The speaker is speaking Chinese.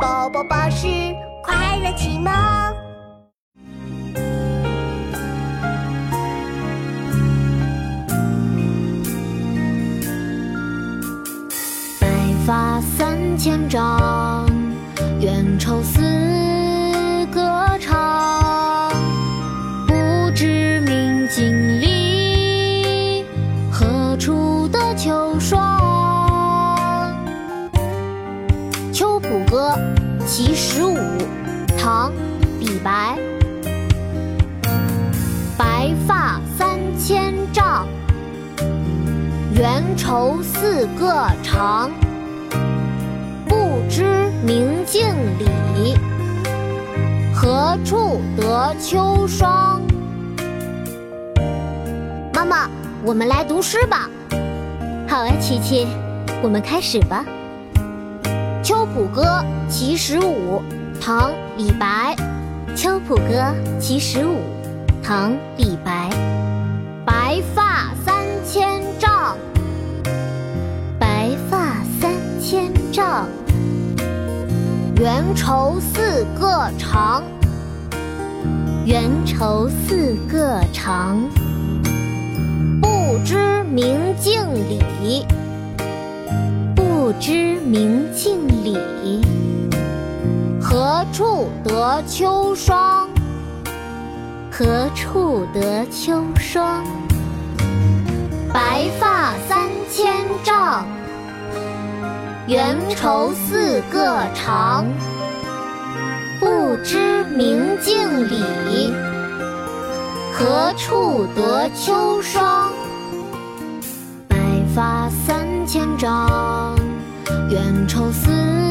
宝宝巴士快乐启蒙。白发三千丈，缘愁似歌唱。不知明镜里，何处得秋霜？《古歌·其十五》唐·李白。白发三千丈，缘愁似个长。不知明镜里，何处得秋霜？妈妈，我们来读诗吧。好啊，琪琪，我们开始吧。《秋浦歌·其十五》唐·李白。《秋浦歌·其十五》唐·李白。白发三千丈，白发三千丈，缘愁似个长，缘愁似明镜里，何处得秋霜？何处得秋霜？白发三千丈，缘愁似个长。不知明镜里，何处得秋霜？白发三千丈，缘愁似